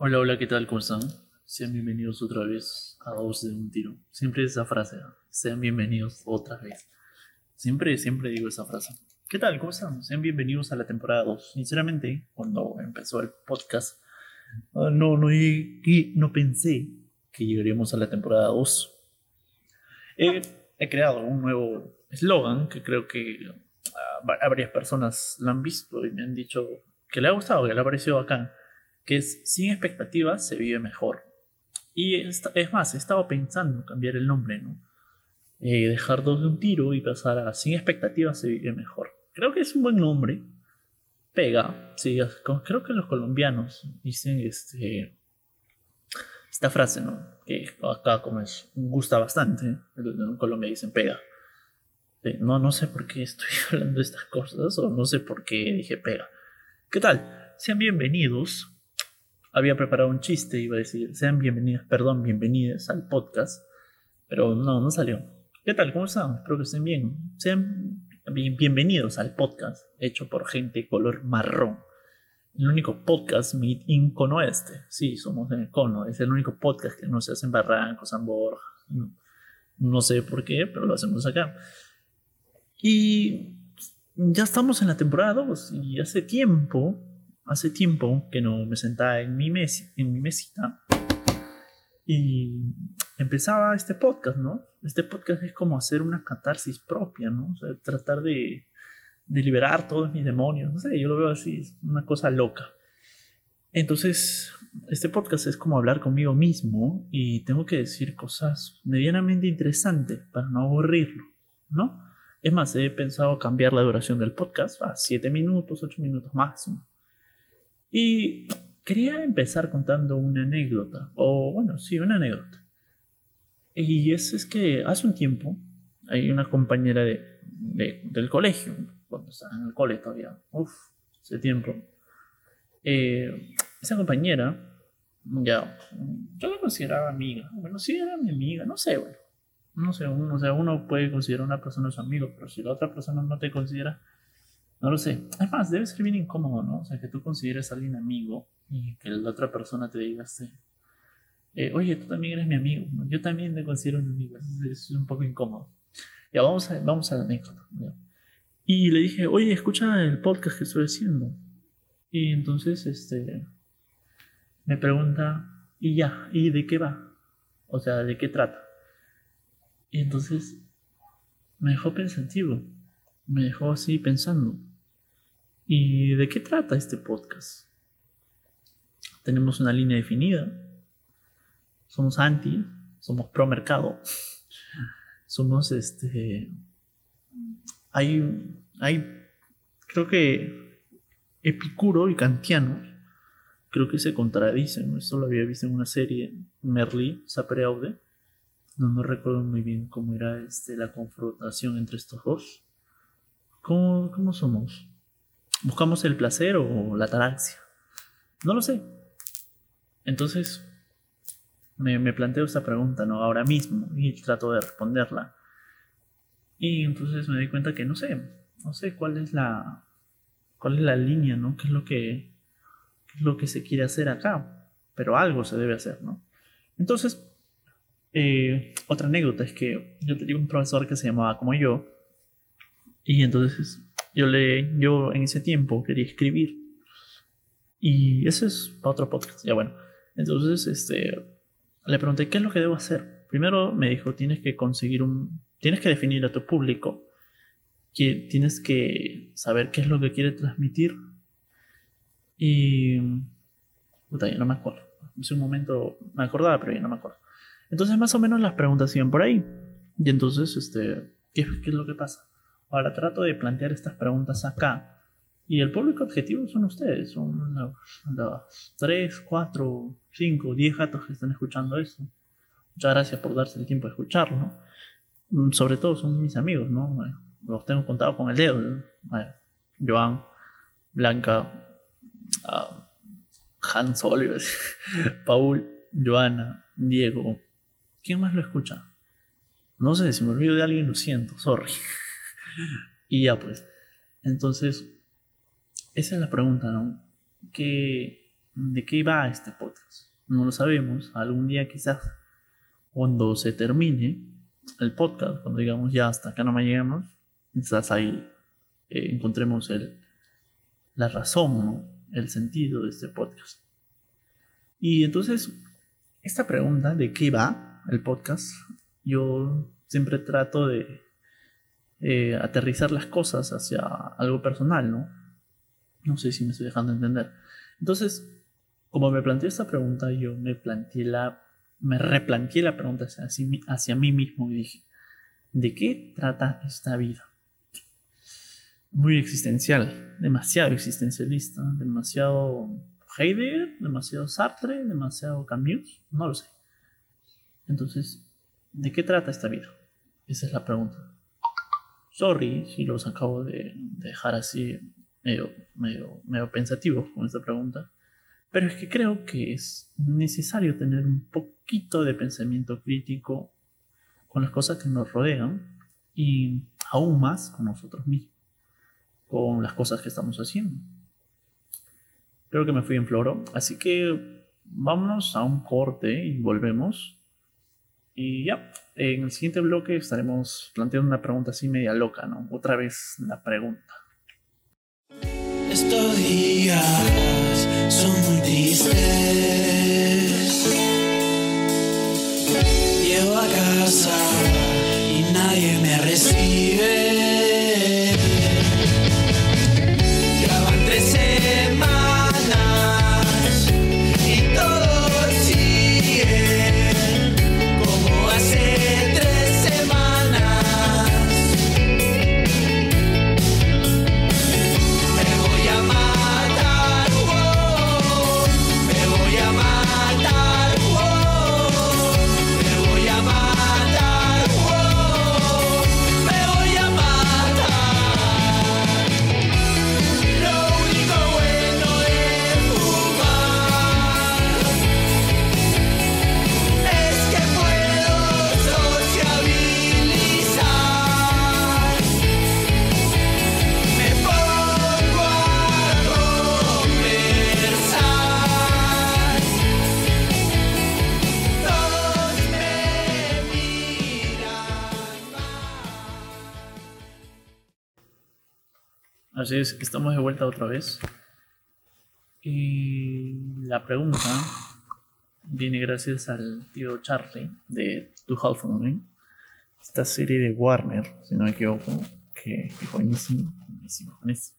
Hola, hola, ¿qué tal? ¿Cómo están? Sean bienvenidos otra vez a Dos de un Tiro. Siempre esa frase, ¿no? sean bienvenidos otra vez. Siempre, siempre digo esa frase. ¿Qué tal? ¿Cómo están? Sean bienvenidos a la temporada 2. Sinceramente, cuando empezó el podcast, ah, no, no, no pensé que llegaríamos a la temporada 2. he creado un nuevo eslogan que creo que ah, a varias personas lo han visto y me han dicho que le ha gustado, que le ha parecido bacán que es sin expectativas se vive mejor. Y es, más, he estado pensando en cambiar el nombre, ¿no? Eh, dejar dos de un tiro y pasar a sin expectativas se vive mejor. Creo que es un buen nombre. Pega. Sí, creo que los colombianos dicen este, esta frase, ¿no? Que acá como es, gusta bastante. En Colombia dicen pega. No, no sé por qué estoy hablando de estas cosas o no sé por qué dije pega. ¿Qué tal? Sean bienvenidos había preparado un chiste, iba a decir, sean bienvenidos, perdón, bienvenidos al podcast, pero no, no salió. ¿Qué tal? ¿Cómo están? Espero que estén bien. Sean bienvenidos al podcast hecho por gente color marrón. El único podcast Meet in Cono Este. Sí, somos en el Cono. Es el único podcast que no se hace en Barranco, San Borja. no sé por qué, pero lo hacemos acá. Y ya estamos en la temporada 2 y hace tiempo hace tiempo que no me sentaba en mi, en mi mesita y empezaba este podcast, ¿no? Este podcast es como hacer una catarsis propia, ¿no? O sea, tratar de, de liberar todos mis demonios, no sé, yo lo veo así, es una cosa loca. Entonces, este podcast es como hablar conmigo mismo y tengo que decir cosas medianamente interesantes para no aburrirlo, ¿no? Es más, he pensado cambiar la duración del podcast a 7 minutos, 8 minutos máximo. Y quería empezar contando una anécdota, o bueno, sí, una anécdota. Y es, es que hace un tiempo hay una compañera de, del colegio, cuando estaba en el cole todavía, uff, hace tiempo. Eh, esa compañera, ya, yo la consideraba amiga. Bueno, sí era mi amiga, no sé, bueno. No sé, uno, o sea, uno puede considerar a una persona su amigo, pero si la otra persona no te considera, no lo sé. Además, debe ser bien incómodo, ¿no? O sea, que tú consideres a alguien amigo y que la otra persona te diga, este, eh, oye, tú también eres mi amigo. Yo también te considero un amigo. Es, un poco incómodo. Ya, vamos a, vamos a la anécdota. Y le dije, oye, escucha el podcast que estoy haciendo. Y entonces, este, me pregunta, y ya, ¿y de qué va? O sea, ¿de qué trata? Y entonces me dejó pensativo, me dejó así pensando. ¿Y de qué trata este podcast? Tenemos una línea definida. Somos anti, somos pro mercado. Somos este. Hay, hay, creo que Epicuro y Kantiano, creo que se contradicen. Esto lo había visto en una serie, Merli, Sapere no recuerdo muy bien cómo era este, la confrontación entre estos dos. ¿Cómo, cómo somos? ¿Buscamos el placer o la ataraxia? No lo sé. Entonces, me, planteo esta pregunta, ¿no? Ahora mismo y trato de responderla. Y entonces me di cuenta que no sé, no sé cuál es la, cuál es la línea, ¿no? ¿Qué es lo que, lo que se quiere hacer acá? Pero algo se debe hacer, ¿no? Entonces, eh, otra anécdota es que yo tenía un profesor que se llamaba como yo, y entonces yo, le, yo en ese tiempo quería escribir. Y eso es para otro podcast. Ya bueno. Entonces, este, le pregunté, ¿qué es lo que debo hacer? Primero me dijo, tienes que conseguir un... Tienes que definir a tu público. Que tienes que saber qué es lo que quiere transmitir. Y... Puta, ya no me acuerdo. Hace un momento me acordaba, pero ya no me acuerdo. Entonces, más o menos las preguntas iban por ahí. Y entonces, este, ¿qué, qué es lo que pasa? Ahora trato de plantear estas preguntas acá. Y el público objetivo son ustedes, son los, 3, 4, 5, 10 gatos que están escuchando esto. Muchas gracias por darse el tiempo de escucharlo. Mm, sobre todo son mis amigos, ¿no? los tengo contados con el dedo. Joan, Blanca, uh, Hans Oliver, Paul, Joana, Diego. ¿Quién más lo escucha? No sé, si me olvido de alguien, lo siento, sorry. Y ya pues. Entonces, esa es la pregunta, ¿no? ¿Qué, ¿De qué va este podcast? no lo sabemos. Algún día quizás cuando se termine el podcast, cuando digamos ya hasta acá no me llegamos, quizás ahí eh, encontremos el, la razón, el sentido de este podcast. Y entonces, esta pregunta de qué va el podcast, yo siempre trato de eh, aterrizar las cosas hacia algo personal, ¿no? No sé si me estoy dejando entender. Entonces, como me planteé esta pregunta, yo me planteé la, me replanteé la pregunta hacia, hacia mí mismo y dije, ¿de qué trata esta vida? Muy existencial, demasiado existencialista, demasiado Heidegger, demasiado Sartre, demasiado Camus, no lo sé. Entonces, ¿de qué trata esta vida? Esa es la pregunta. Sorry si los acabo de dejar así medio, medio, medio pensativos con esta pregunta, pero es que creo que es necesario tener un poquito de pensamiento crítico con las cosas que nos rodean y aún más con nosotros mismos, con las cosas que estamos haciendo. Creo que me fui en floro, así que vámonos a un corte y volvemos. Y ya, en el siguiente bloque estaremos planteando una pregunta así media loca, ¿no? Otra vez la pregunta. Estos días son muy tristes. Llego a casa y nadie me recibe. Así es, estamos de vuelta otra vez. Y la pregunta viene gracias al tío Charlie de Two Half esta serie de Warner, si no me equivoco, que es buenísimo, buenísimo, buenísimo.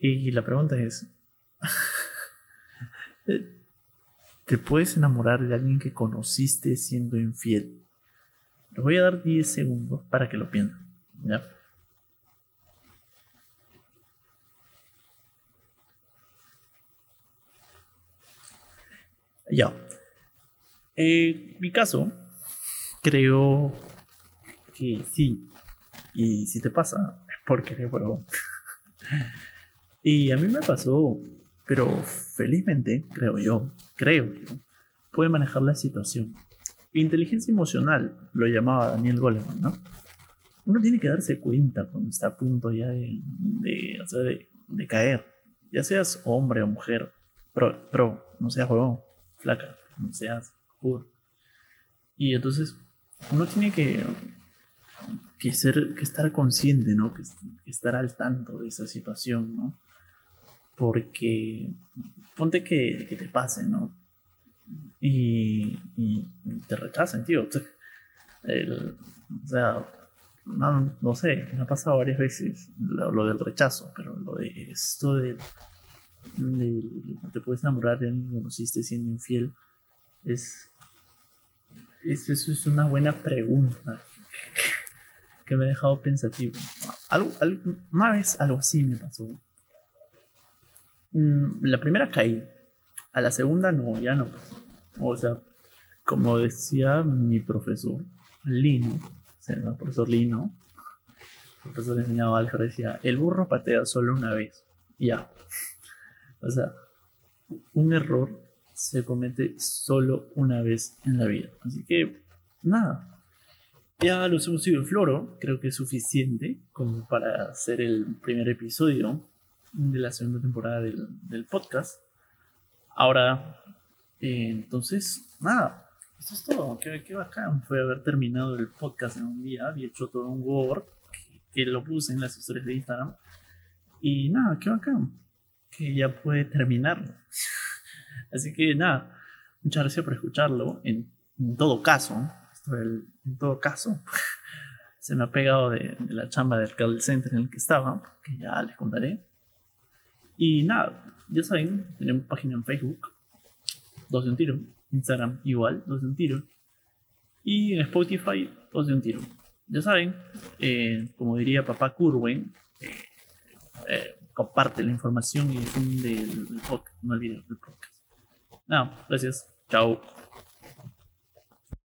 Y la pregunta es: ¿te puedes enamorar de alguien que conociste siendo infiel? Les voy a dar 10 segundos para que lo piensen. ¿ya? Ya. En mi caso, creo que sí. Y si te pasa, es porque eres huevón. y a mí me pasó, pero felizmente, creo yo, creo yo, puede manejar la situación. Inteligencia emocional, lo llamaba Daniel Goleman, ¿no? Uno tiene que darse cuenta cuando está a punto ya de, de, de, caer. Ya seas hombre o mujer, pero, pero no seas huevón flaca, no seas juro. Y entonces uno tiene que, que, ser, que estar consciente, ¿no? Que, estar al tanto de esa situación, ¿no? Porque ponte que, que te pase, ¿no? Y, y te rechacen, tío. o sea, no, no, sé, me ha pasado varias veces lo, lo, del rechazo, pero lo de esto de te puedes enamorar de alguien que conociste siendo infiel, es, es, eso es una buena pregunta que me ha dejado pensativo. Algo, una vez algo así me pasó. Mm, la primera caí, a la segunda no, ya no. O sea, como decía mi profesor, Lino, el profesor Lino, el profesor le enseñaba álgebra, decía, el burro patea solo una vez. Ya, o sea, un error se comete solo una vez en la vida. Así que, nada. Ya los hemos sido en floro, creo que es suficiente como para hacer el primer episodio de la segunda temporada del, podcast. Ahora Eh, entonces, nada, eso es todo. Qué, qué bacán fue haber terminado el podcast en un día. Había hecho todo un Word que, que lo puse en las historias de Instagram. Y nada, qué bacán. Que ya puede terminar. Así que nada, muchas gracias por escucharlo. En, en todo caso, en todo caso, se me ha pegado de, de la chamba del call center en el que estaba, que ya les contaré. Y nada, ya saben, tenemos página en Facebook, dos de un tiro. Instagram igual, dos de un tiro. Y en Spotify, dos de un tiro. Ya saben, eh, como diría papá Curwen, eh, eh, comparte la información y difunde el, el podcast. No olviden el podcast. Nada, gracias. Chao.